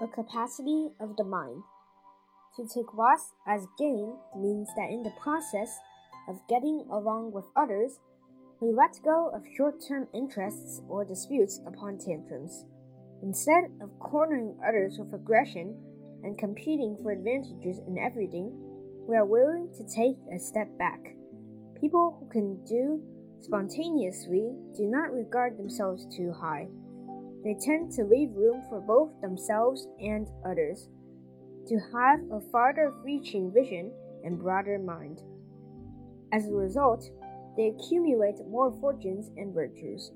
a capacity of the mind. To take loss as gain means that in the process of getting along with others, we let go of short term interests or disputes upon tantrums. Instead of cornering others with aggression and competing for advantages in everything, we are willing to take a step back. People who can do spontaneously do not regard themselves too high. They tend to leave room for both themselves and others, to have a farther reaching vision and broader mind. As a result, they accumulate more fortunes and virtues.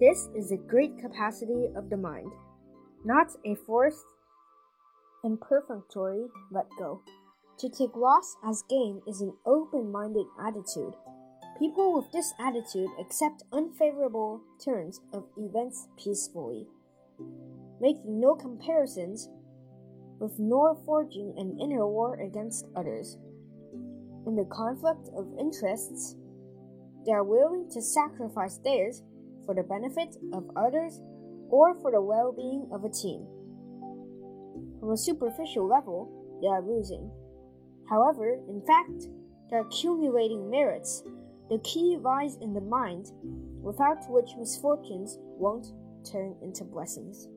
This is a great capacity of the mind, not a forced and perfunctory let go. To take loss as gain is an open minded attitude. People with this attitude accept unfavorable turns of events peacefully, making no comparisons with nor forging an inner war against others. In the conflict of interests, they are willing to sacrifice theirs for the benefit of others or for the well being of a team. From a superficial level, they are losing. However, in fact, they are accumulating merits. The key lies in the mind, without which misfortunes won't turn into blessings.